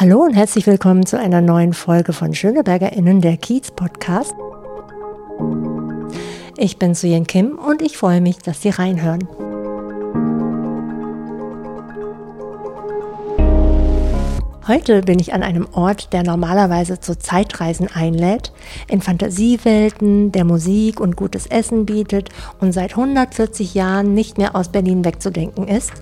Hallo und herzlich willkommen zu einer neuen Folge von SchönebergerInnen, der Kiez Podcast. Ich bin Suyen Kim und ich freue mich, dass Sie reinhören. Heute bin ich an einem Ort, der normalerweise zu Zeitreisen einlädt, in Fantasiewelten, der Musik und gutes Essen bietet und seit 140 Jahren nicht mehr aus Berlin wegzudenken ist.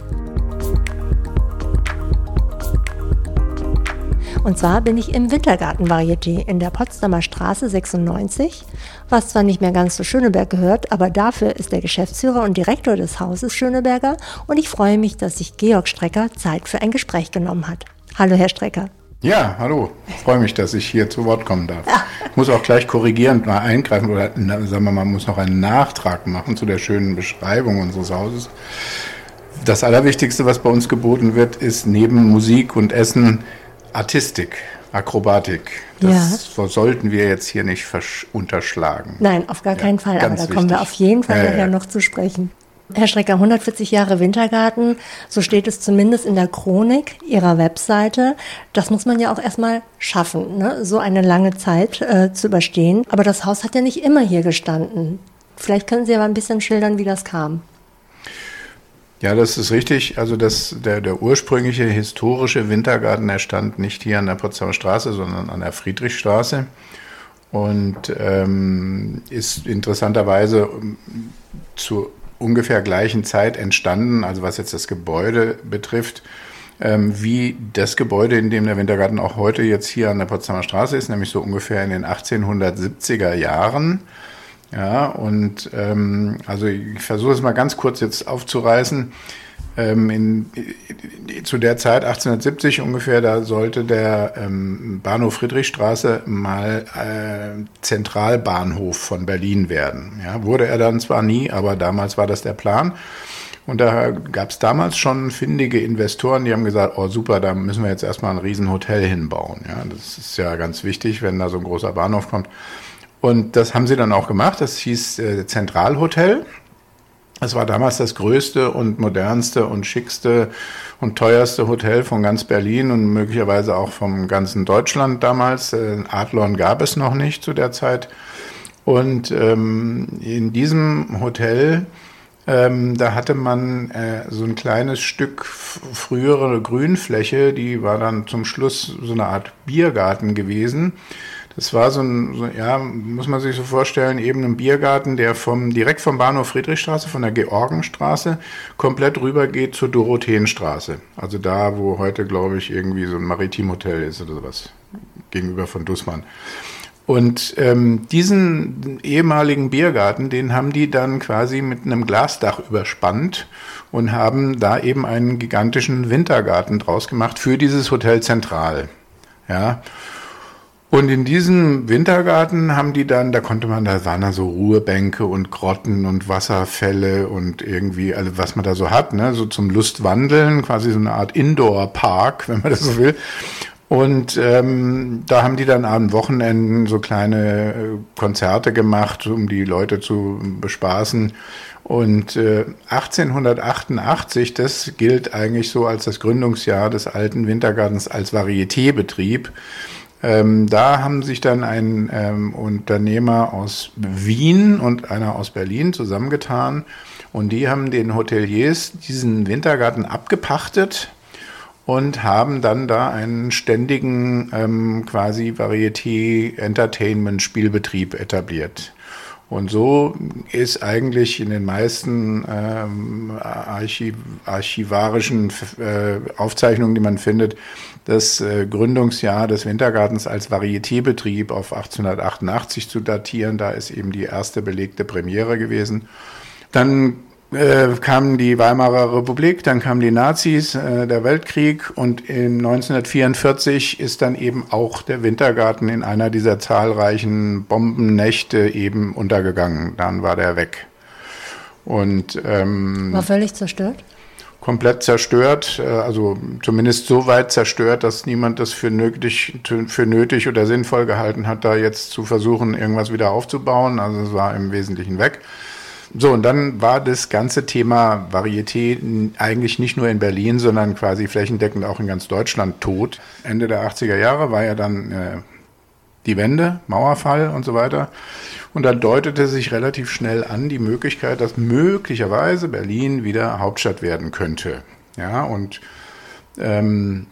Und zwar bin ich im Wintergarten Varieté in der Potsdamer Straße 96, was zwar nicht mehr ganz zu Schöneberg gehört, aber dafür ist der Geschäftsführer und Direktor des Hauses Schöneberger und ich freue mich, dass sich Georg Strecker Zeit für ein Gespräch genommen hat. Hallo, Herr Strecker. Ja, hallo. Ich freue mich, dass ich hier zu Wort kommen darf. Ich muss auch gleich korrigierend mal eingreifen oder sagen wir mal, muss noch einen Nachtrag machen zu der schönen Beschreibung unseres Hauses. Das Allerwichtigste, was bei uns geboten wird, ist neben Musik und Essen Artistik, Akrobatik. Das ja. sollten wir jetzt hier nicht unterschlagen. Nein, auf gar keinen Fall. Aber da wichtig. kommen wir auf jeden Fall ja, nachher noch zu sprechen. Herr Strecker, 140 Jahre Wintergarten, so steht es zumindest in der Chronik Ihrer Webseite. Das muss man ja auch erstmal schaffen, ne? so eine lange Zeit äh, zu überstehen. Aber das Haus hat ja nicht immer hier gestanden. Vielleicht können Sie aber ein bisschen schildern, wie das kam. Ja, das ist richtig. Also das, der, der ursprüngliche historische Wintergarten, der stand nicht hier an der Potsdamer Straße, sondern an der Friedrichstraße und ähm, ist interessanterweise zu ungefähr gleichen Zeit entstanden, also was jetzt das Gebäude betrifft, ähm, wie das Gebäude, in dem der Wintergarten auch heute jetzt hier an der Potsdamer Straße ist, nämlich so ungefähr in den 1870er Jahren. Ja, und ähm, also ich versuche es mal ganz kurz jetzt aufzureißen. Ähm, in, in, zu der Zeit, 1870 ungefähr, da sollte der ähm, Bahnhof Friedrichstraße mal äh, Zentralbahnhof von Berlin werden. Ja, wurde er dann zwar nie, aber damals war das der Plan. Und da gab es damals schon findige Investoren, die haben gesagt, oh super, da müssen wir jetzt erstmal ein Riesenhotel hinbauen. Ja, das ist ja ganz wichtig, wenn da so ein großer Bahnhof kommt. Und das haben sie dann auch gemacht. Das hieß äh, Zentralhotel. Es war damals das größte und modernste und schickste und teuerste Hotel von ganz Berlin und möglicherweise auch vom ganzen Deutschland damals. Äh, Adlon gab es noch nicht zu der Zeit. Und ähm, in diesem Hotel, ähm, da hatte man äh, so ein kleines Stück frühere Grünfläche, die war dann zum Schluss so eine Art Biergarten gewesen. Das war so ein, so, ja, muss man sich so vorstellen, eben ein Biergarten, der vom, direkt vom Bahnhof Friedrichstraße, von der Georgenstraße, komplett rüber geht zur Dorotheenstraße. Also da, wo heute, glaube ich, irgendwie so ein Maritimhotel ist oder sowas. Gegenüber von Dussmann. Und ähm, diesen ehemaligen Biergarten, den haben die dann quasi mit einem Glasdach überspannt und haben da eben einen gigantischen Wintergarten draus gemacht für dieses Hotel Zentral. Ja. Und in diesem Wintergarten haben die dann, da konnte man, da waren da so Ruhebänke und Grotten und Wasserfälle und irgendwie, also was man da so hat, ne, so zum Lustwandeln, quasi so eine Art Indoor-Park, wenn man das so will. Und ähm, da haben die dann an Wochenenden so kleine äh, Konzerte gemacht, um die Leute zu bespaßen. Und äh, 1888, das gilt eigentlich so als das Gründungsjahr des alten Wintergartens als Varietébetrieb. Ähm, da haben sich dann ein ähm, Unternehmer aus Wien und einer aus Berlin zusammengetan und die haben den Hoteliers diesen Wintergarten abgepachtet und haben dann da einen ständigen ähm, quasi Varieté-Entertainment-Spielbetrieb etabliert. Und so ist eigentlich in den meisten ähm, Archiv archivarischen äh, Aufzeichnungen, die man findet, das äh, Gründungsjahr des Wintergartens als Varietébetrieb auf 1888 zu datieren. Da ist eben die erste belegte Premiere gewesen. Dann äh, kam die Weimarer Republik, dann kamen die Nazis, äh, der Weltkrieg und in 1944 ist dann eben auch der Wintergarten in einer dieser zahlreichen Bombennächte eben untergegangen. Dann war der weg. Und ähm, war völlig zerstört? Komplett zerstört, äh, also zumindest so weit zerstört, dass niemand das für nötig, für nötig oder sinnvoll gehalten hat, da jetzt zu versuchen, irgendwas wieder aufzubauen. Also es war im Wesentlichen weg. So, und dann war das ganze Thema Varieté eigentlich nicht nur in Berlin, sondern quasi flächendeckend auch in ganz Deutschland tot. Ende der 80er Jahre war ja dann äh, die Wende, Mauerfall und so weiter. Und da deutete sich relativ schnell an die Möglichkeit, dass möglicherweise Berlin wieder Hauptstadt werden könnte. Ja, und ähm,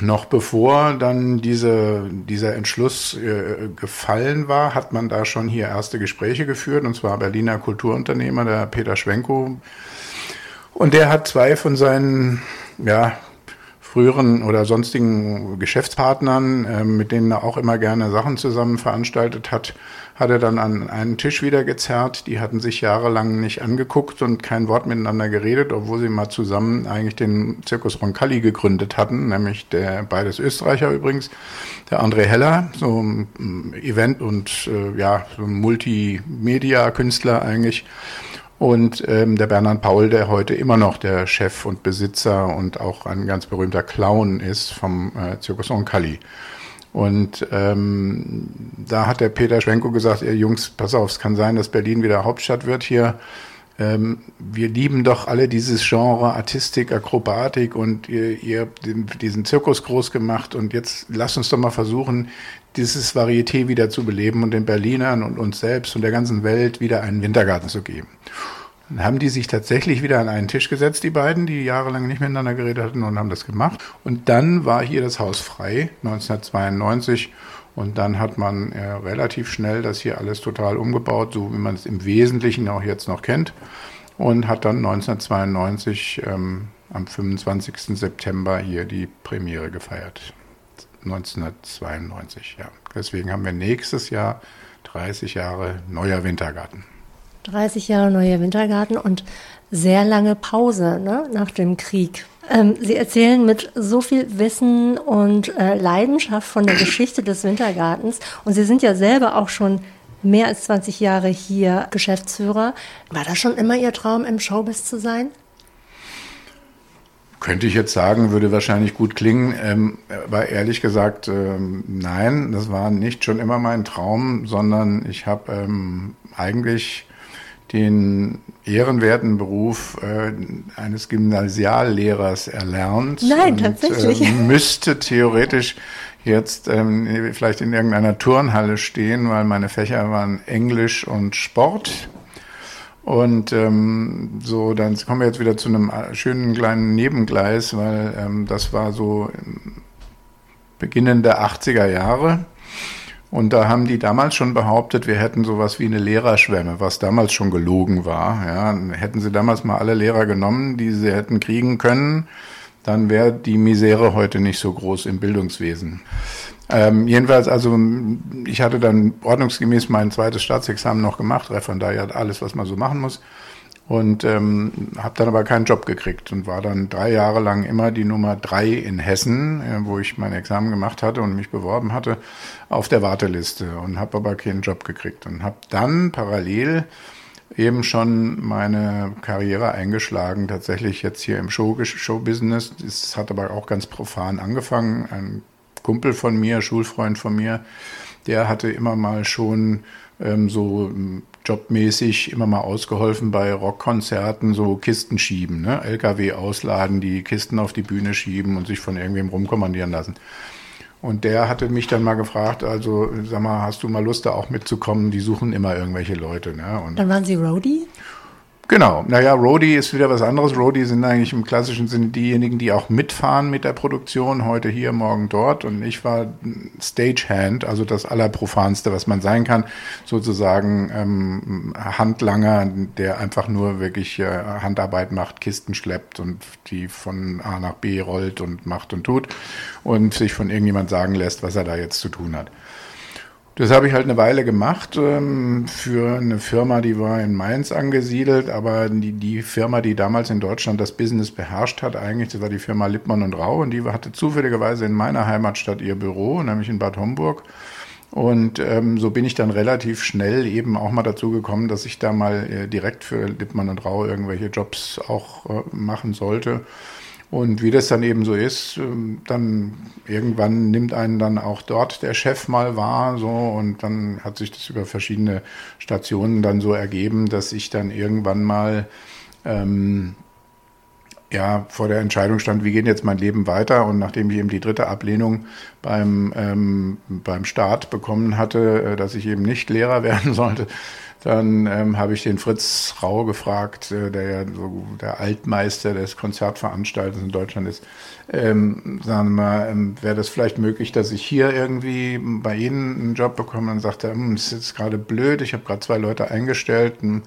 noch bevor dann diese, dieser Entschluss äh, gefallen war, hat man da schon hier erste Gespräche geführt, und zwar Berliner Kulturunternehmer, der Peter Schwenko. Und der hat zwei von seinen ja, früheren oder sonstigen Geschäftspartnern, äh, mit denen er auch immer gerne Sachen zusammen veranstaltet hat, hat er dann an einen Tisch wieder gezerrt. Die hatten sich jahrelang nicht angeguckt und kein Wort miteinander geredet, obwohl sie mal zusammen eigentlich den Zirkus Roncalli gegründet hatten, nämlich der beides Österreicher übrigens, der André Heller, so ein Event- und äh, ja, so Multimedia-Künstler eigentlich. Und ähm, der Bernhard Paul, der heute immer noch der Chef und Besitzer und auch ein ganz berühmter Clown ist vom äh, Zirkus Roncalli. Und ähm, da hat der Peter Schwenko gesagt, ihr Jungs, pass auf, es kann sein, dass Berlin wieder Hauptstadt wird hier. Ähm, wir lieben doch alle dieses Genre Artistik, Akrobatik und ihr, ihr habt diesen Zirkus groß gemacht und jetzt lasst uns doch mal versuchen, dieses Varieté wieder zu beleben und den Berlinern und uns selbst und der ganzen Welt wieder einen Wintergarten zu geben. Dann haben die sich tatsächlich wieder an einen Tisch gesetzt, die beiden, die jahrelang nicht miteinander geredet hatten und haben das gemacht. Und dann war hier das Haus frei, 1992. Und dann hat man äh, relativ schnell das hier alles total umgebaut, so wie man es im Wesentlichen auch jetzt noch kennt. Und hat dann 1992 ähm, am 25. September hier die Premiere gefeiert. 1992, ja. Deswegen haben wir nächstes Jahr 30 Jahre neuer Wintergarten. 30 Jahre neuer Wintergarten und sehr lange Pause ne, nach dem Krieg. Ähm, Sie erzählen mit so viel Wissen und äh, Leidenschaft von der Geschichte des Wintergartens und Sie sind ja selber auch schon mehr als 20 Jahre hier Geschäftsführer. War das schon immer Ihr Traum, im Showbiz zu sein? Könnte ich jetzt sagen, würde wahrscheinlich gut klingen, ähm, aber ehrlich gesagt, ähm, nein, das war nicht schon immer mein Traum, sondern ich habe ähm, eigentlich den ehrenwerten Beruf äh, eines Gymnasiallehrers erlernt. Nein, und, tatsächlich. Äh, müsste theoretisch jetzt ähm, vielleicht in irgendeiner Turnhalle stehen, weil meine Fächer waren Englisch und Sport. Und ähm, so, dann kommen wir jetzt wieder zu einem schönen kleinen Nebengleis, weil ähm, das war so Beginn der 80er Jahre. Und da haben die damals schon behauptet, wir hätten sowas wie eine Lehrerschwemme, was damals schon gelogen war. Ja, hätten sie damals mal alle Lehrer genommen, die sie hätten kriegen können, dann wäre die Misere heute nicht so groß im Bildungswesen. Ähm, jedenfalls, also ich hatte dann ordnungsgemäß mein zweites Staatsexamen noch gemacht, Referendariat, alles, was man so machen muss und ähm, habe dann aber keinen Job gekriegt und war dann drei Jahre lang immer die Nummer drei in Hessen, äh, wo ich mein Examen gemacht hatte und mich beworben hatte, auf der Warteliste und habe aber keinen Job gekriegt und habe dann parallel eben schon meine Karriere eingeschlagen, tatsächlich jetzt hier im Show, Showbusiness. Das hat aber auch ganz profan angefangen. Ein Kumpel von mir, Schulfreund von mir, der hatte immer mal schon ähm, so jobmäßig immer mal ausgeholfen bei Rockkonzerten, so Kisten schieben, ne? LKW ausladen, die Kisten auf die Bühne schieben und sich von irgendwem rumkommandieren lassen. Und der hatte mich dann mal gefragt, also sag mal, hast du mal Lust da auch mitzukommen? Die suchen immer irgendwelche Leute. Ne? Und dann waren Sie Roadie? Genau. Naja, Roadie ist wieder was anderes. Roadie sind eigentlich im klassischen Sinne diejenigen, die auch mitfahren mit der Produktion. Heute hier, morgen dort. Und ich war Stagehand, also das Allerprofanste, was man sein kann. Sozusagen ähm, Handlanger, der einfach nur wirklich äh, Handarbeit macht, Kisten schleppt und die von A nach B rollt und macht und tut. Und sich von irgendjemand sagen lässt, was er da jetzt zu tun hat. Das habe ich halt eine Weile gemacht ähm, für eine Firma, die war in Mainz angesiedelt, aber die, die Firma, die damals in Deutschland das Business beherrscht hat, eigentlich, das war die Firma Lippmann und Rau und die hatte zufälligerweise in meiner Heimatstadt ihr Büro, nämlich in Bad Homburg. Und ähm, so bin ich dann relativ schnell eben auch mal dazu gekommen, dass ich da mal äh, direkt für Lippmann und Rau irgendwelche Jobs auch äh, machen sollte. Und wie das dann eben so ist, ähm, dann irgendwann nimmt einen dann auch dort der Chef mal wahr, so und dann hat sich das über verschiedene Stationen dann so ergeben, dass ich dann irgendwann mal ähm, ja, vor der Entscheidung stand, wie geht jetzt mein Leben weiter? Und nachdem ich eben die dritte Ablehnung beim, ähm, beim Staat bekommen hatte, äh, dass ich eben nicht Lehrer werden sollte, dann ähm, habe ich den Fritz Rau gefragt, äh, der ja so der Altmeister des Konzertveranstalters in Deutschland ist. Ähm, sagen wir mal, ähm, wäre das vielleicht möglich, dass ich hier irgendwie bei Ihnen einen Job bekomme? Dann sagt er, hm, das ist jetzt gerade blöd, ich habe gerade zwei Leute eingestellt. Und,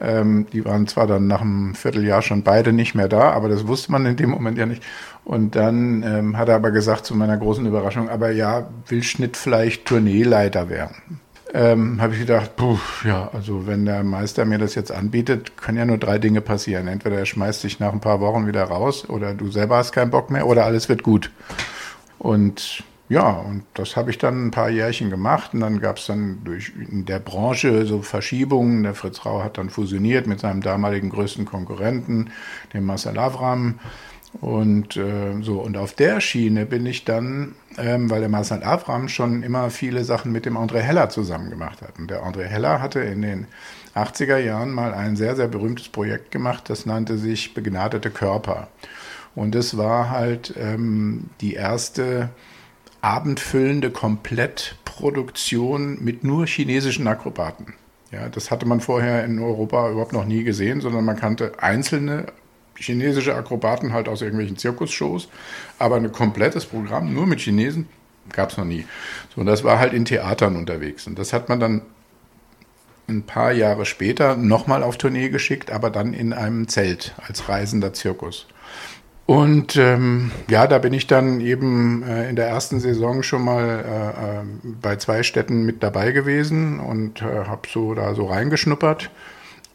ähm, die waren zwar dann nach einem Vierteljahr schon beide nicht mehr da, aber das wusste man in dem Moment ja nicht. Und dann ähm, hat er aber gesagt, zu meiner großen Überraschung, aber ja, will Schnitt vielleicht Tourneeleiter werden ähm, habe ich gedacht, puh, ja, also wenn der Meister mir das jetzt anbietet, können ja nur drei Dinge passieren. Entweder er schmeißt dich nach ein paar Wochen wieder raus oder du selber hast keinen Bock mehr oder alles wird gut. Und ja, und das habe ich dann ein paar Jährchen gemacht und dann gab es dann durch in der Branche so Verschiebungen. Der Fritz Rau hat dann fusioniert mit seinem damaligen größten Konkurrenten, dem Marcel Avram. Und äh, so, und auf der Schiene bin ich dann, ähm, weil der Marcel Avram schon immer viele Sachen mit dem André Heller zusammen gemacht hat. Und der André Heller hatte in den 80er Jahren mal ein sehr, sehr berühmtes Projekt gemacht, das nannte sich Begnadete Körper. Und es war halt ähm, die erste abendfüllende Komplettproduktion mit nur chinesischen Akrobaten. Ja, das hatte man vorher in Europa überhaupt noch nie gesehen, sondern man kannte einzelne chinesische Akrobaten halt aus irgendwelchen Zirkusshows, aber ein komplettes Programm nur mit Chinesen gab es noch nie. So, und das war halt in Theatern unterwegs. Und das hat man dann ein paar Jahre später nochmal auf Tournee geschickt, aber dann in einem Zelt als reisender Zirkus. Und ähm, ja, da bin ich dann eben äh, in der ersten Saison schon mal äh, äh bei zwei Städten mit dabei gewesen und äh, habe so da so reingeschnuppert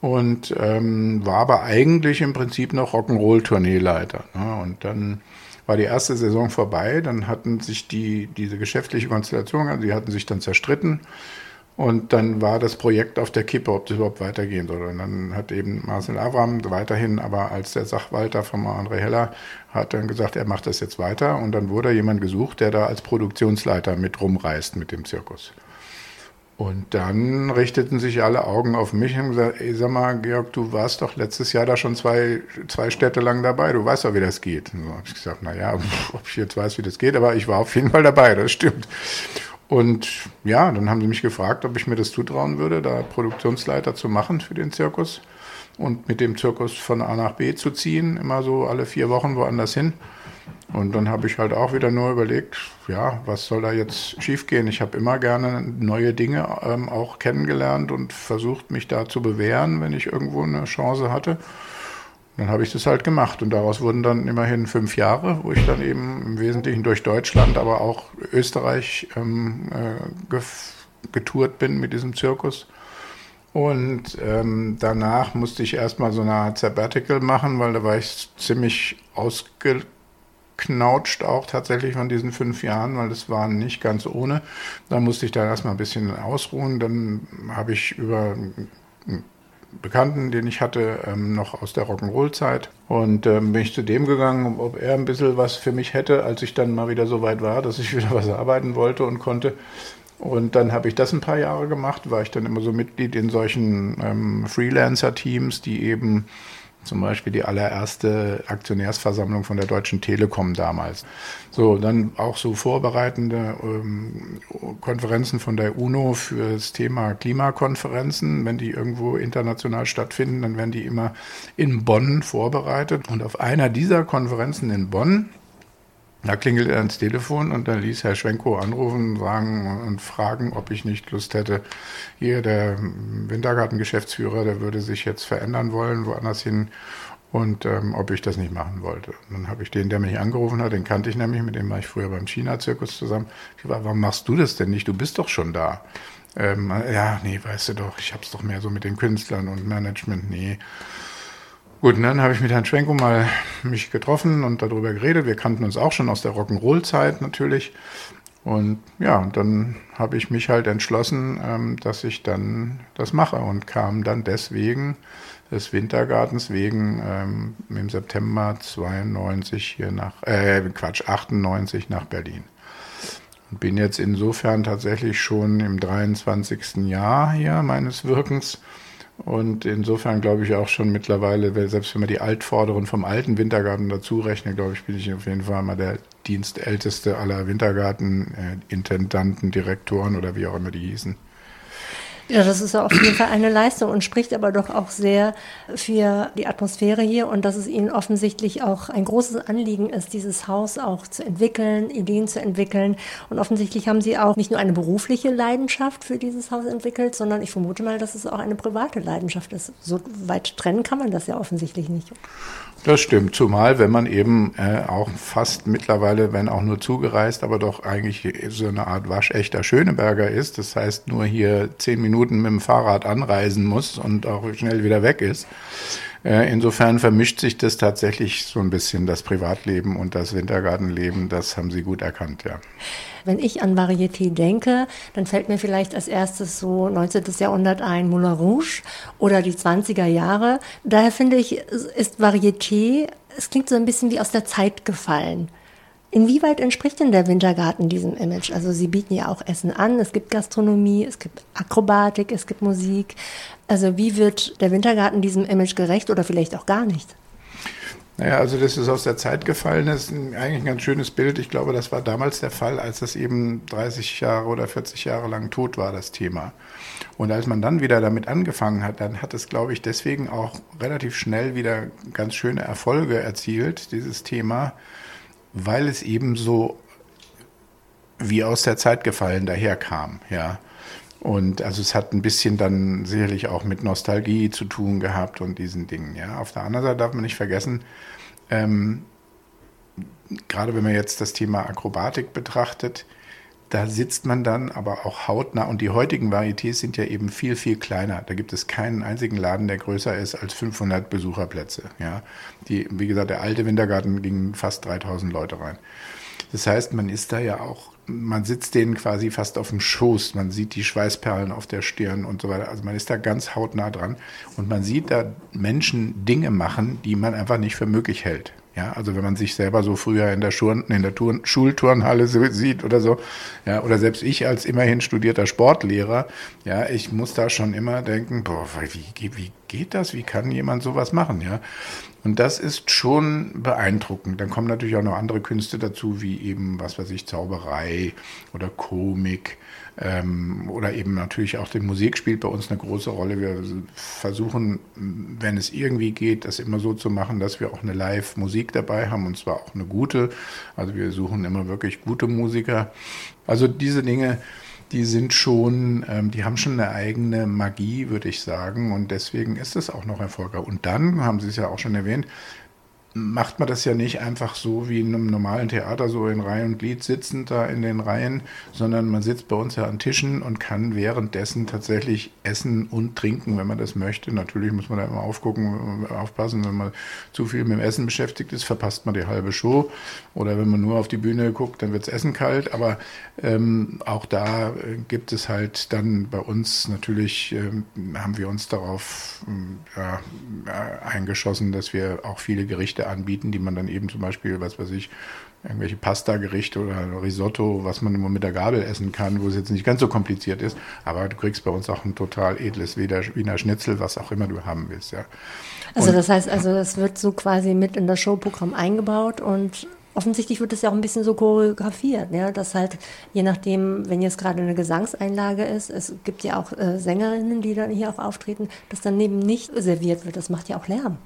und ähm, war aber eigentlich im Prinzip noch Rock'n'Roll-Tourneeleiter. Ne? Und dann war die erste Saison vorbei, dann hatten sich die, diese geschäftliche Konstellation, also die hatten sich dann zerstritten und dann war das Projekt auf der Kippe, ob das überhaupt weitergehen soll. Und dann hat eben Marcel Avram weiterhin, aber als der Sachwalter von André Heller, hat dann gesagt, er macht das jetzt weiter und dann wurde jemand gesucht, der da als Produktionsleiter mit rumreist mit dem Zirkus. Und dann richteten sich alle Augen auf mich und gesagt, ey, sag mal, Georg, du warst doch letztes Jahr da schon zwei, zwei Städte lang dabei, du weißt doch, wie das geht. Und so habe ich gesagt, naja, ob ich jetzt weiß, wie das geht, aber ich war auf jeden Fall dabei, das stimmt. Und ja, dann haben sie mich gefragt, ob ich mir das zutrauen würde, da Produktionsleiter zu machen für den Zirkus und mit dem Zirkus von A nach B zu ziehen, immer so alle vier Wochen woanders hin. Und dann habe ich halt auch wieder nur überlegt, ja, was soll da jetzt schiefgehen? Ich habe immer gerne neue Dinge ähm, auch kennengelernt und versucht, mich da zu bewähren, wenn ich irgendwo eine Chance hatte. Dann habe ich das halt gemacht und daraus wurden dann immerhin fünf Jahre, wo ich dann eben im Wesentlichen durch Deutschland, aber auch Österreich ähm, äh, getourt bin mit diesem Zirkus. Und ähm, danach musste ich erstmal so eine Art Sabbatical machen, weil da war ich ziemlich ausge knautscht auch tatsächlich von diesen fünf Jahren, weil das war nicht ganz ohne. Da musste ich dann erstmal ein bisschen ausruhen. Dann habe ich über einen Bekannten, den ich hatte, ähm, noch aus der Rock'n'Roll-Zeit. Und ähm, bin ich zu dem gegangen, ob er ein bisschen was für mich hätte, als ich dann mal wieder so weit war, dass ich wieder was arbeiten wollte und konnte. Und dann habe ich das ein paar Jahre gemacht, war ich dann immer so Mitglied in solchen ähm, Freelancer-Teams, die eben zum Beispiel die allererste Aktionärsversammlung von der Deutschen Telekom damals. So, dann auch so vorbereitende ähm, Konferenzen von der UNO für das Thema Klimakonferenzen. Wenn die irgendwo international stattfinden, dann werden die immer in Bonn vorbereitet. Und auf einer dieser Konferenzen in Bonn da klingelt er ans Telefon und dann ließ Herr Schwenko anrufen sagen und fragen, ob ich nicht Lust hätte. Hier, der Wintergartengeschäftsführer, der würde sich jetzt verändern wollen, woanders hin und ähm, ob ich das nicht machen wollte. Und dann habe ich den, der mich angerufen hat, den kannte ich nämlich, mit dem war ich früher beim China-Zirkus zusammen. Ich war, warum machst du das denn nicht? Du bist doch schon da. Ähm, ja, nee, weißt du doch, ich hab's doch mehr so mit den Künstlern und Management, nee. Gut, und dann habe ich mit Herrn Schwenko mal mich getroffen und darüber geredet. Wir kannten uns auch schon aus der Rock'n'Roll-Zeit natürlich. Und ja, dann habe ich mich halt entschlossen, ähm, dass ich dann das mache und kam dann deswegen des Wintergartens wegen ähm, im September 92 hier nach, äh, Quatsch, 98 nach Berlin. Und bin jetzt insofern tatsächlich schon im 23. Jahr hier meines Wirkens. Und insofern glaube ich auch schon mittlerweile, selbst wenn man die Altvorderen vom alten Wintergarten dazu rechnet, glaube ich, bin ich auf jeden Fall mal der dienstälteste aller Wintergarten-Intendanten, Direktoren oder wie auch immer die hießen. Ja, das ist auf jeden Fall eine Leistung und spricht aber doch auch sehr für die Atmosphäre hier und dass es Ihnen offensichtlich auch ein großes Anliegen ist, dieses Haus auch zu entwickeln, Ideen zu entwickeln. Und offensichtlich haben Sie auch nicht nur eine berufliche Leidenschaft für dieses Haus entwickelt, sondern ich vermute mal, dass es auch eine private Leidenschaft ist. So weit trennen kann man das ja offensichtlich nicht. Das stimmt, zumal wenn man eben äh, auch fast mittlerweile, wenn auch nur zugereist, aber doch eigentlich so eine Art waschechter Schöneberger ist. Das heißt, nur hier zehn Minuten mit dem Fahrrad anreisen muss und auch schnell wieder weg ist. Äh, insofern vermischt sich das tatsächlich so ein bisschen, das Privatleben und das Wintergartenleben. Das haben Sie gut erkannt, ja. Wenn ich an Varieté denke, dann fällt mir vielleicht als erstes so 19. Jahrhundert ein Moulin Rouge oder die 20er Jahre. Daher finde ich, ist Varieté, es klingt so ein bisschen wie aus der Zeit gefallen. Inwieweit entspricht denn der Wintergarten diesem Image? Also Sie bieten ja auch Essen an, es gibt Gastronomie, es gibt Akrobatik, es gibt Musik. Also wie wird der Wintergarten diesem Image gerecht oder vielleicht auch gar nicht? Naja, also das ist aus der Zeit gefallen, das ist eigentlich ein ganz schönes Bild. Ich glaube, das war damals der Fall, als das eben 30 Jahre oder 40 Jahre lang tot war, das Thema. Und als man dann wieder damit angefangen hat, dann hat es, glaube ich, deswegen auch relativ schnell wieder ganz schöne Erfolge erzielt, dieses Thema, weil es eben so wie aus der Zeit gefallen daherkam, ja. Und also es hat ein bisschen dann sicherlich auch mit Nostalgie zu tun gehabt und diesen Dingen. Ja. Auf der anderen Seite darf man nicht vergessen, ähm, gerade wenn man jetzt das Thema Akrobatik betrachtet, da sitzt man dann aber auch hautnah und die heutigen Varietés sind ja eben viel, viel kleiner. Da gibt es keinen einzigen Laden, der größer ist als 500 Besucherplätze. Ja. Die, wie gesagt, der alte Wintergarten gingen fast 3000 Leute rein. Das heißt, man ist da ja auch man sitzt denen quasi fast auf dem Schoß, man sieht die Schweißperlen auf der Stirn und so weiter. Also man ist da ganz hautnah dran und man sieht da Menschen Dinge machen, die man einfach nicht für möglich hält. Ja, also wenn man sich selber so früher in der, Schul in der Turn Schulturnhalle sieht oder so, ja, oder selbst ich als immerhin studierter Sportlehrer, ja, ich muss da schon immer denken, boah, wie, wie geht das? Wie kann jemand sowas machen, ja? Und das ist schon beeindruckend. Dann kommen natürlich auch noch andere Künste dazu, wie eben, was weiß ich, Zauberei oder Komik ähm, oder eben natürlich auch die Musik spielt bei uns eine große Rolle. Wir versuchen, wenn es irgendwie geht, das immer so zu machen, dass wir auch eine Live-Musik dabei haben und zwar auch eine gute. Also wir suchen immer wirklich gute Musiker. Also diese Dinge die sind schon, ähm, die haben schon eine eigene Magie, würde ich sagen. Und deswegen ist es auch noch erfolgreich. Und dann, haben Sie es ja auch schon erwähnt, macht man das ja nicht einfach so wie in einem normalen Theater, so in Reihe und Glied sitzend da in den Reihen, sondern man sitzt bei uns ja an Tischen und kann währenddessen tatsächlich essen und trinken, wenn man das möchte. Natürlich muss man da immer aufgucken, aufpassen, wenn man zu viel mit dem Essen beschäftigt ist, verpasst man die halbe Show. Oder wenn man nur auf die Bühne guckt, dann wird das Essen kalt. Aber ähm, auch da äh, gibt es halt dann bei uns natürlich, ähm, haben wir uns darauf ähm, ja, äh, eingeschossen, dass wir auch viele Gerichte anbieten, die man dann eben zum Beispiel, was weiß ich, irgendwelche Pasta-Gerichte oder Risotto, was man immer mit der Gabel essen kann, wo es jetzt nicht ganz so kompliziert ist. Aber du kriegst bei uns auch ein total edles Wiener Schnitzel, was auch immer du haben willst, ja. Also das heißt, also das wird so quasi mit in das Showprogramm eingebaut und offensichtlich wird es ja auch ein bisschen so choreografiert, ja, dass halt je nachdem, wenn jetzt gerade eine Gesangseinlage ist, es gibt ja auch äh, Sängerinnen, die dann hier auch auftreten, dass dann neben nicht serviert wird. Das macht ja auch Lärm.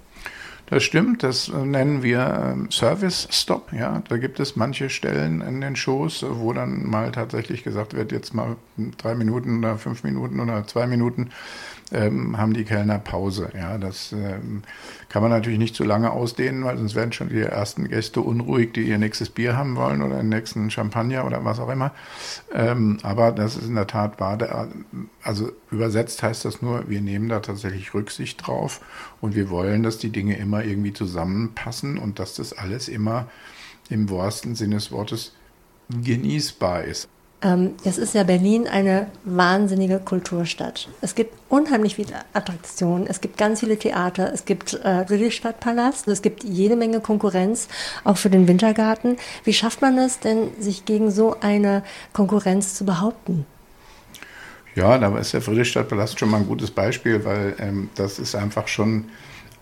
Das stimmt, das nennen wir ähm, Service Stop. Ja, da gibt es manche Stellen in den Shows, wo dann mal tatsächlich gesagt wird, jetzt mal drei Minuten oder fünf Minuten oder zwei Minuten ähm, haben die Kellner Pause. Ja, das ähm, kann man natürlich nicht zu lange ausdehnen, weil sonst werden schon die ersten Gäste unruhig, die ihr nächstes Bier haben wollen oder den nächsten Champagner oder was auch immer. Ähm, aber das ist in der Tat wahr. Also übersetzt heißt das nur, wir nehmen da tatsächlich Rücksicht drauf und wir wollen, dass die Dinge immer irgendwie zusammenpassen und dass das alles immer im wahrsten Sinne des Wortes genießbar ist. Ähm, es ist ja Berlin eine wahnsinnige Kulturstadt. Es gibt unheimlich viele Attraktionen, es gibt ganz viele Theater, es gibt äh, Friedrichstadtpalast, es gibt jede Menge Konkurrenz, auch für den Wintergarten. Wie schafft man es denn, sich gegen so eine Konkurrenz zu behaupten? Ja, da ist der Friedrichstadtpalast schon mal ein gutes Beispiel, weil ähm, das ist einfach schon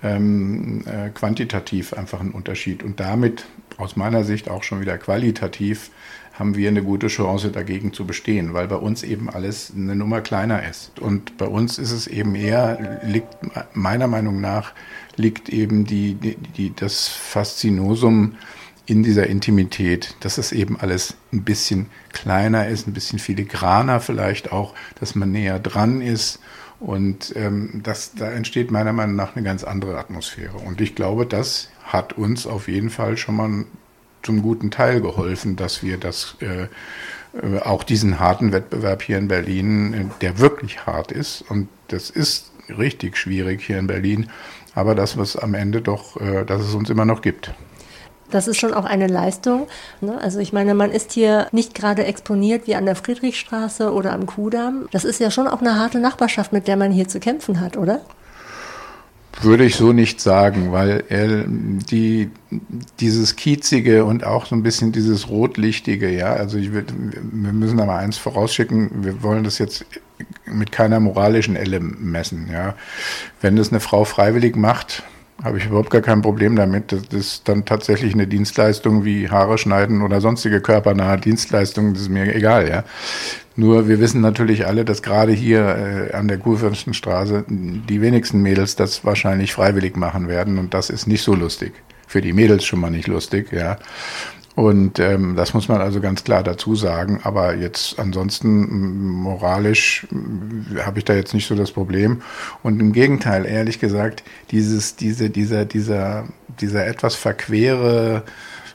ähm, äh, quantitativ einfach ein Unterschied und damit aus meiner Sicht auch schon wieder qualitativ haben wir eine gute Chance dagegen zu bestehen, weil bei uns eben alles eine Nummer kleiner ist. Und bei uns ist es eben eher, liegt meiner Meinung nach, liegt eben die, die, das Faszinosum in dieser Intimität, dass es eben alles ein bisschen kleiner ist, ein bisschen filigraner vielleicht auch, dass man näher dran ist. Und ähm, das, da entsteht meiner Meinung nach eine ganz andere Atmosphäre. Und ich glaube, das hat uns auf jeden Fall schon mal zum guten Teil geholfen, dass wir das äh, äh, auch diesen harten Wettbewerb hier in Berlin, äh, der wirklich hart ist, und das ist richtig schwierig hier in Berlin, aber das, was am Ende doch, äh, dass es uns immer noch gibt. Das ist schon auch eine Leistung. Ne? Also ich meine, man ist hier nicht gerade exponiert wie an der Friedrichstraße oder am Kudamm. Das ist ja schon auch eine harte Nachbarschaft, mit der man hier zu kämpfen hat, oder? Würde ich so nicht sagen, weil er die, dieses Kiezige und auch so ein bisschen dieses Rotlichtige, ja, also ich würde, wir müssen aber eins vorausschicken, wir wollen das jetzt mit keiner moralischen Elle messen, ja. Wenn das eine Frau freiwillig macht, habe ich überhaupt gar kein Problem damit. Das ist dann tatsächlich eine Dienstleistung wie Haare schneiden oder sonstige körpernahe Dienstleistungen, das ist mir egal, ja. Nur wir wissen natürlich alle, dass gerade hier äh, an der Kurfürstenstraße die wenigsten Mädels das wahrscheinlich freiwillig machen werden und das ist nicht so lustig. Für die Mädels schon mal nicht lustig, ja. Und ähm, das muss man also ganz klar dazu sagen. Aber jetzt ansonsten moralisch habe ich da jetzt nicht so das Problem. Und im Gegenteil, ehrlich gesagt, dieses, diese, dieser, dieser, dieser etwas verquere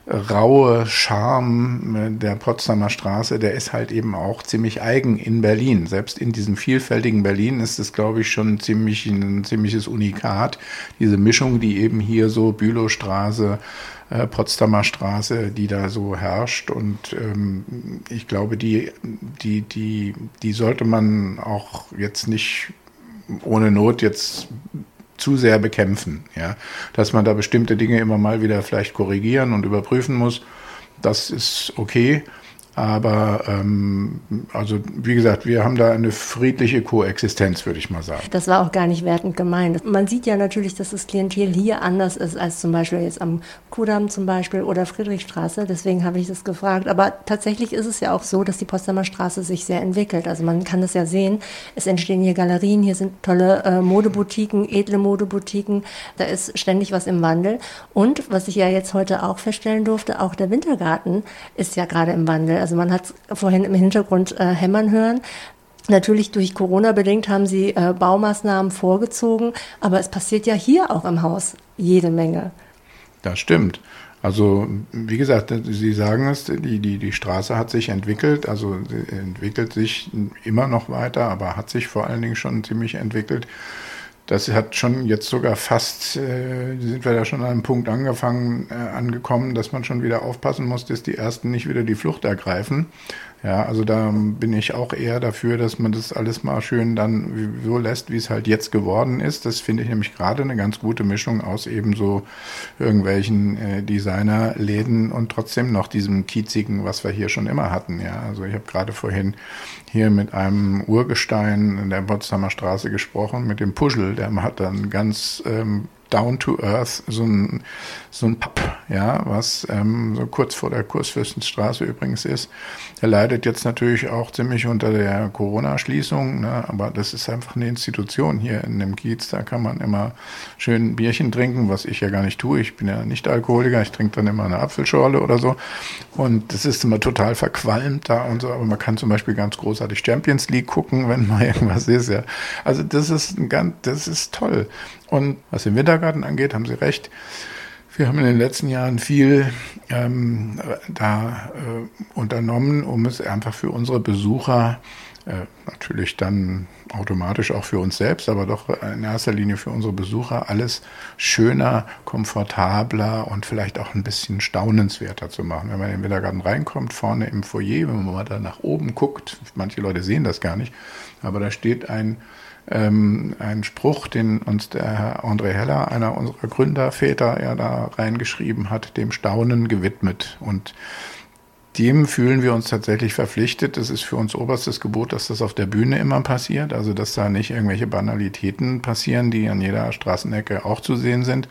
raue Charme äh, der Potsdamer Straße, der ist halt eben auch ziemlich eigen in Berlin. Selbst in diesem vielfältigen Berlin ist es, glaube ich, schon ziemlich ein ziemliches Unikat. Diese Mischung, die eben hier so Bülowstraße, äh, Potsdamer Straße, die da so herrscht. Und ähm, ich glaube, die, die, die, die sollte man auch jetzt nicht ohne Not jetzt zu sehr bekämpfen. Ja? Dass man da bestimmte Dinge immer mal wieder vielleicht korrigieren und überprüfen muss, das ist okay. Aber ähm, also wie gesagt, wir haben da eine friedliche Koexistenz, würde ich mal sagen. Das war auch gar nicht wertend gemeint. Man sieht ja natürlich, dass das Klientel hier anders ist als zum Beispiel jetzt am Kudamm zum Beispiel oder Friedrichstraße. Deswegen habe ich das gefragt. Aber tatsächlich ist es ja auch so, dass die Potsdamer Straße sich sehr entwickelt. Also man kann das ja sehen. Es entstehen hier Galerien, hier sind tolle äh, Modeboutiquen, edle Modeboutiquen. Da ist ständig was im Wandel. Und was ich ja jetzt heute auch feststellen durfte, auch der Wintergarten ist ja gerade im Wandel. Also man hat vorhin im Hintergrund äh, hämmern hören. Natürlich durch Corona bedingt haben sie äh, Baumaßnahmen vorgezogen, aber es passiert ja hier auch im Haus jede Menge. Das stimmt. Also wie gesagt, Sie sagen es, die, die, die Straße hat sich entwickelt, also entwickelt sich immer noch weiter, aber hat sich vor allen Dingen schon ziemlich entwickelt. Das hat schon jetzt sogar fast, äh, sind wir da schon an einem Punkt angefangen, äh, angekommen, dass man schon wieder aufpassen muss, dass die Ersten nicht wieder die Flucht ergreifen. Ja, also da bin ich auch eher dafür, dass man das alles mal schön dann so lässt, wie es halt jetzt geworden ist. Das finde ich nämlich gerade eine ganz gute Mischung aus eben so irgendwelchen äh, Designerläden und trotzdem noch diesem kiezigen, was wir hier schon immer hatten. Ja, also ich habe gerade vorhin hier mit einem Urgestein in der Potsdamer Straße gesprochen, mit dem Puschel. Der hat dann ganz ähm, down to earth, so ein, so ein Pub, ja, was ähm, so kurz vor der Kursfürstenstraße übrigens ist. Er leidet jetzt natürlich auch ziemlich unter der Corona-Schließung, ne, aber das ist einfach eine Institution hier in dem Kiez. Da kann man immer schön Bierchen trinken, was ich ja gar nicht tue. Ich bin ja nicht Alkoholiker, ich trinke dann immer eine Apfelschorle oder so. Und das ist immer total verqualmt da und so, aber man kann zum Beispiel ganz großartig Champions League gucken, wenn mal irgendwas ist, ja. Also das ist ein ganz, das ist toll. Und was den Wintergarten angeht, haben Sie recht. Wir haben in den letzten Jahren viel ähm, da äh, unternommen, um es einfach für unsere Besucher äh, natürlich dann automatisch auch für uns selbst, aber doch in erster Linie für unsere Besucher alles schöner, komfortabler und vielleicht auch ein bisschen staunenswerter zu machen. Wenn man in den Wintergarten reinkommt, vorne im Foyer, wenn man mal da nach oben guckt, manche Leute sehen das gar nicht, aber da steht ein ähm, ein Spruch, den uns der Herr André Heller, einer unserer Gründerväter, ja da reingeschrieben hat, dem Staunen gewidmet. Und dem fühlen wir uns tatsächlich verpflichtet. Das ist für uns oberstes Gebot, dass das auf der Bühne immer passiert. Also, dass da nicht irgendwelche Banalitäten passieren, die an jeder Straßenecke auch zu sehen sind.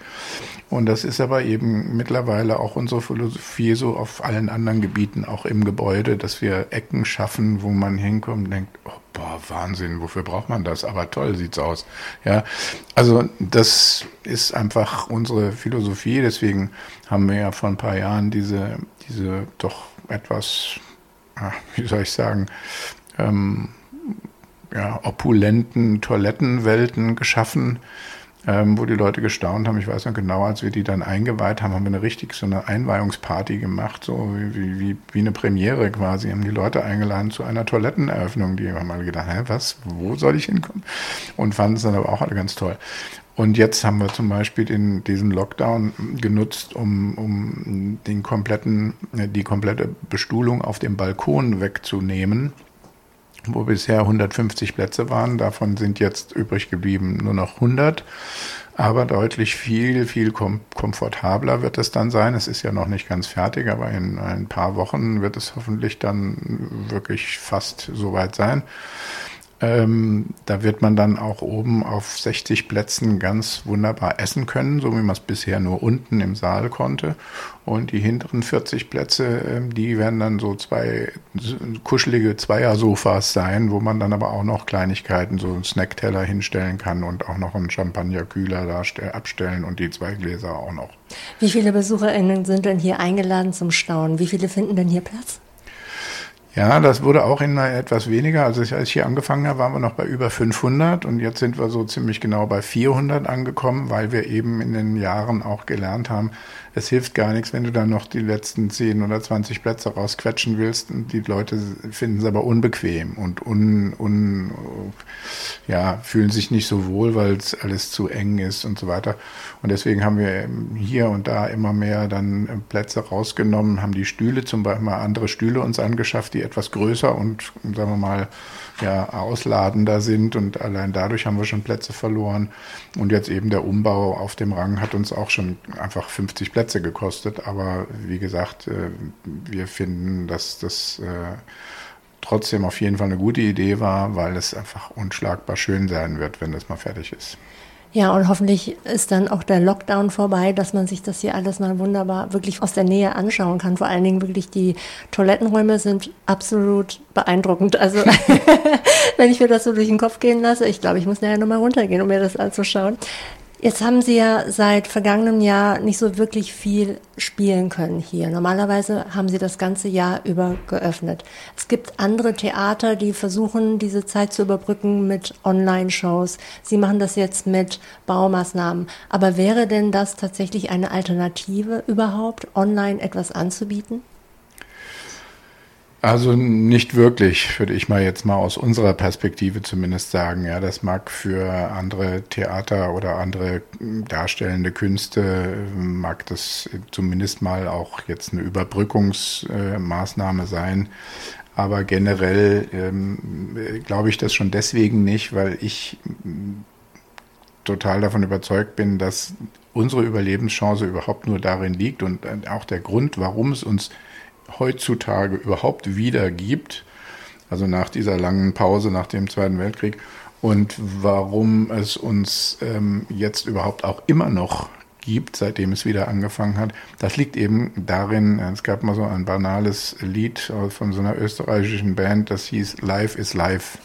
Und das ist aber eben mittlerweile auch unsere Philosophie so auf allen anderen Gebieten, auch im Gebäude, dass wir Ecken schaffen, wo man hinkommt und denkt, oh, boah, Wahnsinn, wofür braucht man das? Aber toll sieht's aus. Ja, also das ist einfach unsere Philosophie. Deswegen haben wir ja vor ein paar Jahren diese, diese doch etwas, wie soll ich sagen, ähm, ja, opulenten Toilettenwelten geschaffen, ähm, wo die Leute gestaunt haben. Ich weiß noch genau, als wir die dann eingeweiht haben, haben wir eine richtig so eine Einweihungsparty gemacht, so wie, wie, wie eine Premiere quasi. Haben die Leute eingeladen zu einer Toiletteneröffnung. Die haben alle gedacht, hä, was, wo soll ich hinkommen? Und fanden es dann aber auch alle ganz toll. Und jetzt haben wir zum Beispiel den, diesen Lockdown genutzt, um, um den kompletten, die komplette Bestuhlung auf dem Balkon wegzunehmen, wo bisher 150 Plätze waren. Davon sind jetzt übrig geblieben nur noch 100. Aber deutlich viel, viel kom komfortabler wird es dann sein. Es ist ja noch nicht ganz fertig, aber in ein paar Wochen wird es hoffentlich dann wirklich fast soweit sein. Ähm, da wird man dann auch oben auf 60 Plätzen ganz wunderbar essen können, so wie man es bisher nur unten im Saal konnte. Und die hinteren 40 Plätze, äh, die werden dann so zwei kuschelige Zweiersofas sein, wo man dann aber auch noch Kleinigkeiten, so einen Snackteller hinstellen kann und auch noch einen Champagnerkühler da abstellen und die zwei Gläser auch noch. Wie viele BesucherInnen sind denn hier eingeladen zum Staunen? Wie viele finden denn hier Platz? Ja, das wurde auch in etwas weniger. Also als ich hier angefangen habe, waren wir noch bei über 500 und jetzt sind wir so ziemlich genau bei 400 angekommen, weil wir eben in den Jahren auch gelernt haben, es hilft gar nichts, wenn du dann noch die letzten 10 oder 20 Plätze rausquetschen willst und die Leute finden es aber unbequem und un, un, ja, fühlen sich nicht so wohl, weil es alles zu eng ist und so weiter. Und deswegen haben wir hier und da immer mehr dann Plätze rausgenommen, haben die Stühle zum Beispiel mal andere Stühle uns angeschafft, die etwas größer und sagen wir mal ja ausladender sind und allein dadurch haben wir schon Plätze verloren. Und jetzt eben der Umbau auf dem Rang hat uns auch schon einfach 50 Plätze gekostet. Aber wie gesagt, äh, wir finden, dass das äh, trotzdem auf jeden Fall eine gute Idee war, weil es einfach unschlagbar schön sein wird, wenn das mal fertig ist. Ja, und hoffentlich ist dann auch der Lockdown vorbei, dass man sich das hier alles mal wunderbar wirklich aus der Nähe anschauen kann. Vor allen Dingen wirklich die Toilettenräume sind absolut beeindruckend. Also wenn ich mir das so durch den Kopf gehen lasse, ich glaube, ich muss nachher nochmal runtergehen, um mir das anzuschauen. Jetzt haben Sie ja seit vergangenem Jahr nicht so wirklich viel spielen können hier. Normalerweise haben Sie das ganze Jahr über geöffnet. Es gibt andere Theater, die versuchen, diese Zeit zu überbrücken mit Online-Shows. Sie machen das jetzt mit Baumaßnahmen. Aber wäre denn das tatsächlich eine Alternative überhaupt, online etwas anzubieten? Also nicht wirklich, würde ich mal jetzt mal aus unserer Perspektive zumindest sagen. Ja, das mag für andere Theater oder andere darstellende Künste, mag das zumindest mal auch jetzt eine Überbrückungsmaßnahme sein. Aber generell ähm, glaube ich das schon deswegen nicht, weil ich total davon überzeugt bin, dass unsere Überlebenschance überhaupt nur darin liegt und auch der Grund, warum es uns heutzutage überhaupt wieder gibt, also nach dieser langen Pause nach dem Zweiten Weltkrieg, und warum es uns ähm, jetzt überhaupt auch immer noch gibt, seitdem es wieder angefangen hat. Das liegt eben darin, es gab mal so ein banales Lied von so einer österreichischen Band, das hieß Life is Life.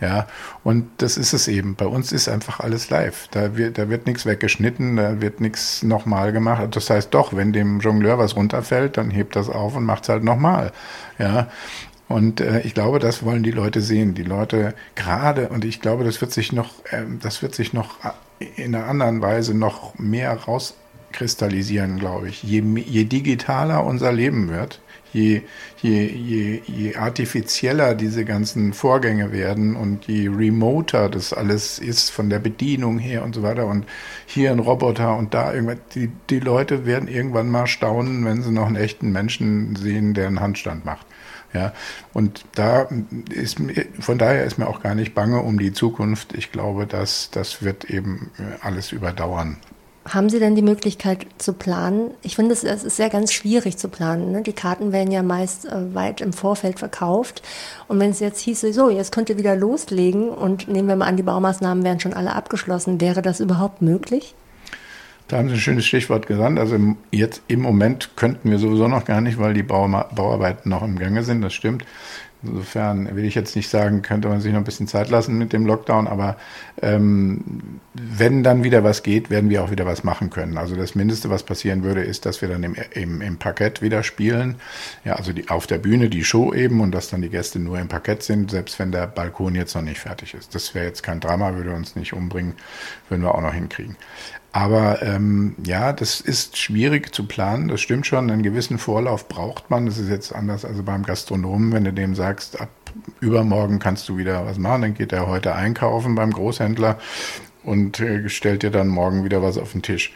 Ja, und das ist es eben. Bei uns ist einfach alles live. Da wird, da wird nichts weggeschnitten, da wird nichts nochmal gemacht. Das heißt doch, wenn dem Jongleur was runterfällt, dann hebt das auf und macht es halt nochmal. Ja, und äh, ich glaube, das wollen die Leute sehen. Die Leute gerade, und ich glaube, das wird sich noch, äh, das wird sich noch in einer anderen Weise noch mehr raus kristallisieren, glaube ich. Je, je digitaler unser Leben wird, je, je, je, je artifizieller diese ganzen Vorgänge werden und je remoter das alles ist von der Bedienung her und so weiter und hier ein Roboter und da irgendwas, die, die Leute werden irgendwann mal staunen, wenn sie noch einen echten Menschen sehen, der einen Handstand macht. Ja, und da ist von daher ist mir auch gar nicht bange um die Zukunft. Ich glaube, dass das wird eben alles überdauern. Haben Sie denn die Möglichkeit zu planen? Ich finde, es ist sehr ganz schwierig zu planen. Ne? Die Karten werden ja meist äh, weit im Vorfeld verkauft. Und wenn es jetzt hieße, so, jetzt könnt ihr wieder loslegen und nehmen wir mal an, die Baumaßnahmen wären schon alle abgeschlossen, wäre das überhaupt möglich? Da haben Sie ein schönes Stichwort genannt. Also jetzt im Moment könnten wir sowieso noch gar nicht, weil die Bauarbeiten noch im Gange sind. Das stimmt. Insofern will ich jetzt nicht sagen, könnte man sich noch ein bisschen Zeit lassen mit dem Lockdown, aber ähm, wenn dann wieder was geht, werden wir auch wieder was machen können. Also das Mindeste, was passieren würde, ist, dass wir dann im, im, im Parkett wieder spielen. Ja, also die, auf der Bühne die Show eben und dass dann die Gäste nur im Parkett sind, selbst wenn der Balkon jetzt noch nicht fertig ist. Das wäre jetzt kein Drama, würde uns nicht umbringen, würden wir auch noch hinkriegen. Aber ähm, ja, das ist schwierig zu planen, das stimmt schon. Einen gewissen Vorlauf braucht man. Das ist jetzt anders als beim Gastronomen, wenn du dem sagst, ab übermorgen kannst du wieder was machen, dann geht er heute einkaufen beim Großhändler und äh, stellt dir dann morgen wieder was auf den Tisch.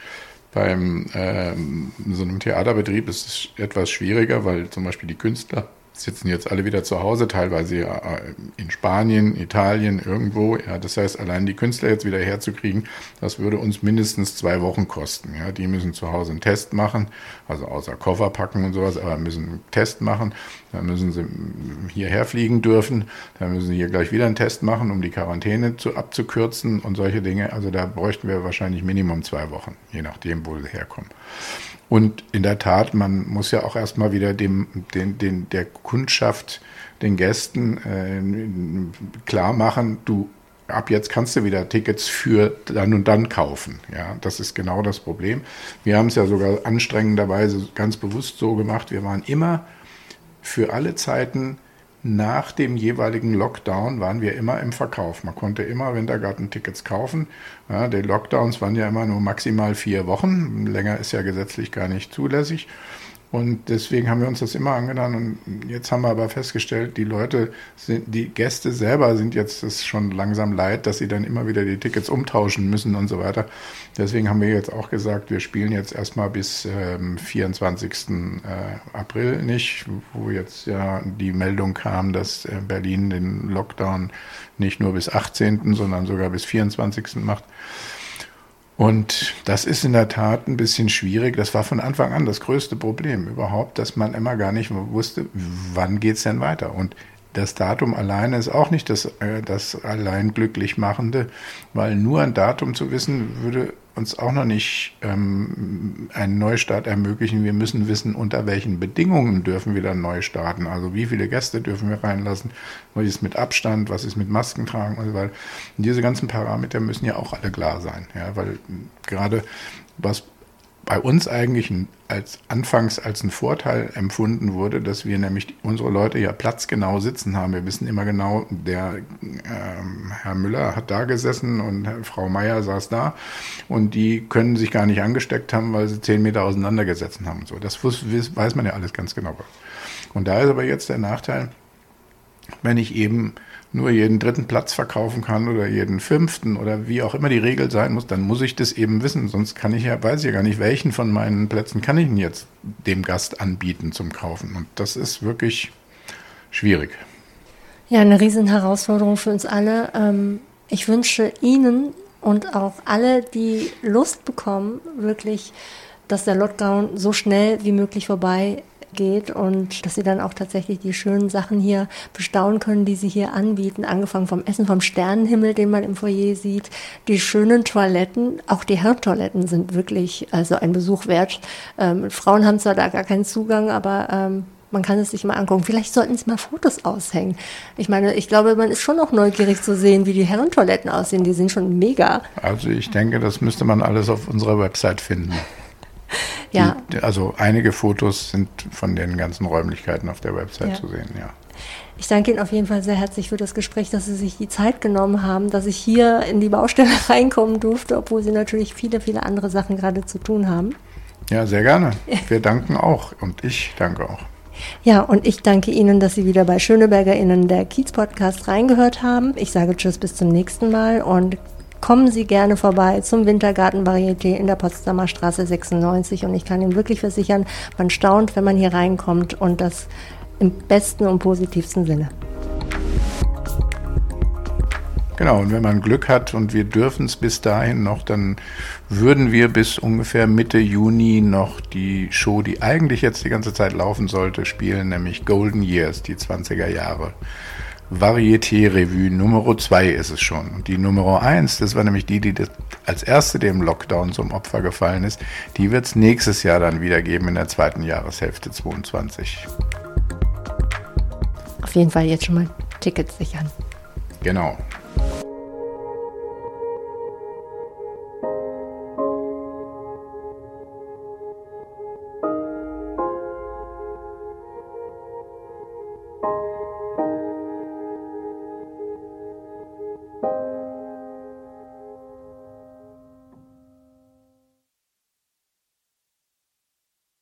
Beim ähm, so einem Theaterbetrieb ist es etwas schwieriger, weil zum Beispiel die Künstler sitzen jetzt alle wieder zu Hause, teilweise äh, in Spanien, Italien, irgendwo. Ja, das heißt, allein die Künstler jetzt wieder herzukriegen, das würde uns mindestens zwei Wochen kosten. Ja, die müssen zu Hause einen Test machen, also außer Koffer packen und sowas, aber müssen einen Test machen. Dann müssen sie hierher fliegen dürfen. Dann müssen sie hier gleich wieder einen Test machen, um die Quarantäne zu, abzukürzen und solche Dinge. Also da bräuchten wir wahrscheinlich Minimum zwei Wochen, je nachdem, wo sie herkommen. Und in der Tat, man muss ja auch erstmal wieder dem, den, den, der Kundschaft, den Gästen äh, klar machen, du ab jetzt kannst du wieder Tickets für dann und dann kaufen. Ja, das ist genau das Problem. Wir haben es ja sogar anstrengenderweise ganz bewusst so gemacht. Wir waren immer für alle Zeiten nach dem jeweiligen Lockdown waren wir immer im Verkauf. Man konnte immer Wintergartentickets kaufen. Ja, die Lockdowns waren ja immer nur maximal vier Wochen. Länger ist ja gesetzlich gar nicht zulässig. Und deswegen haben wir uns das immer angetan. Und jetzt haben wir aber festgestellt, die Leute sind, die Gäste selber sind jetzt es schon langsam leid, dass sie dann immer wieder die Tickets umtauschen müssen und so weiter. Deswegen haben wir jetzt auch gesagt, wir spielen jetzt erstmal bis ähm, 24. Äh, April nicht, wo jetzt ja die Meldung kam, dass äh, Berlin den Lockdown nicht nur bis 18., sondern sogar bis 24. macht. Und das ist in der Tat ein bisschen schwierig. Das war von Anfang an das größte Problem überhaupt, dass man immer gar nicht wusste, wann geht's denn weiter. Und das Datum alleine ist auch nicht das, äh, das allein glücklich machende, weil nur ein Datum zu wissen, würde uns auch noch nicht ähm, einen Neustart ermöglichen. Wir müssen wissen, unter welchen Bedingungen dürfen wir dann neu starten. Also wie viele Gäste dürfen wir reinlassen, was ist mit Abstand, was ist mit Masken tragen und so diese ganzen Parameter müssen ja auch alle klar sein. Ja, weil gerade was bei uns eigentlich als anfangs als ein Vorteil empfunden wurde, dass wir nämlich unsere Leute ja platzgenau sitzen haben. Wir wissen immer genau, der ähm, Herr Müller hat da gesessen und Frau Meier saß da und die können sich gar nicht angesteckt haben, weil sie zehn Meter auseinandergesetzt haben. so, das weiß man ja alles ganz genau. Und da ist aber jetzt der Nachteil, wenn ich eben nur jeden dritten Platz verkaufen kann oder jeden fünften oder wie auch immer die Regel sein muss, dann muss ich das eben wissen. Sonst kann ich ja, weiß ich ja gar nicht, welchen von meinen Plätzen kann ich denn jetzt dem Gast anbieten zum Kaufen. Und das ist wirklich schwierig. Ja, eine riesen Herausforderung für uns alle. Ähm, ich wünsche Ihnen und auch alle, die Lust bekommen, wirklich, dass der Lockdown so schnell wie möglich vorbei geht und dass sie dann auch tatsächlich die schönen Sachen hier bestaunen können, die sie hier anbieten, angefangen vom Essen vom Sternenhimmel, den man im Foyer sieht, die schönen Toiletten, auch die Herrentoiletten sind wirklich also ein Besuch wert. Ähm, Frauen haben zwar da gar keinen Zugang, aber ähm, man kann es sich mal angucken. Vielleicht sollten sie mal Fotos aushängen. Ich meine, ich glaube, man ist schon auch neugierig zu sehen, wie die Herrentoiletten aussehen. Die sind schon mega. Also ich denke, das müsste man alles auf unserer Website finden. Ja. Die, also einige Fotos sind von den ganzen Räumlichkeiten auf der Website ja. zu sehen, ja. Ich danke Ihnen auf jeden Fall sehr herzlich für das Gespräch, dass Sie sich die Zeit genommen haben, dass ich hier in die Baustelle reinkommen durfte, obwohl Sie natürlich viele, viele andere Sachen gerade zu tun haben. Ja, sehr gerne. Wir danken auch und ich danke auch. Ja, und ich danke Ihnen, dass Sie wieder bei SchönebergerInnen der Kiez-Podcast reingehört haben. Ich sage Tschüss bis zum nächsten Mal und kommen Sie gerne vorbei zum Wintergarten Varieté in der Potsdamer Straße 96 und ich kann Ihnen wirklich versichern, man staunt, wenn man hier reinkommt und das im besten und positivsten Sinne. Genau, und wenn man Glück hat und wir dürfen es bis dahin noch, dann würden wir bis ungefähr Mitte Juni noch die Show, die eigentlich jetzt die ganze Zeit laufen sollte, spielen, nämlich Golden Years, die 20er Jahre. Varieté-Revue Nummer 2 ist es schon. Und die Nummer 1, das war nämlich die, die als erste dem Lockdown zum Opfer gefallen ist, die wird es nächstes Jahr dann wieder geben in der zweiten Jahreshälfte 22. Auf jeden Fall jetzt schon mal Tickets sichern. Genau.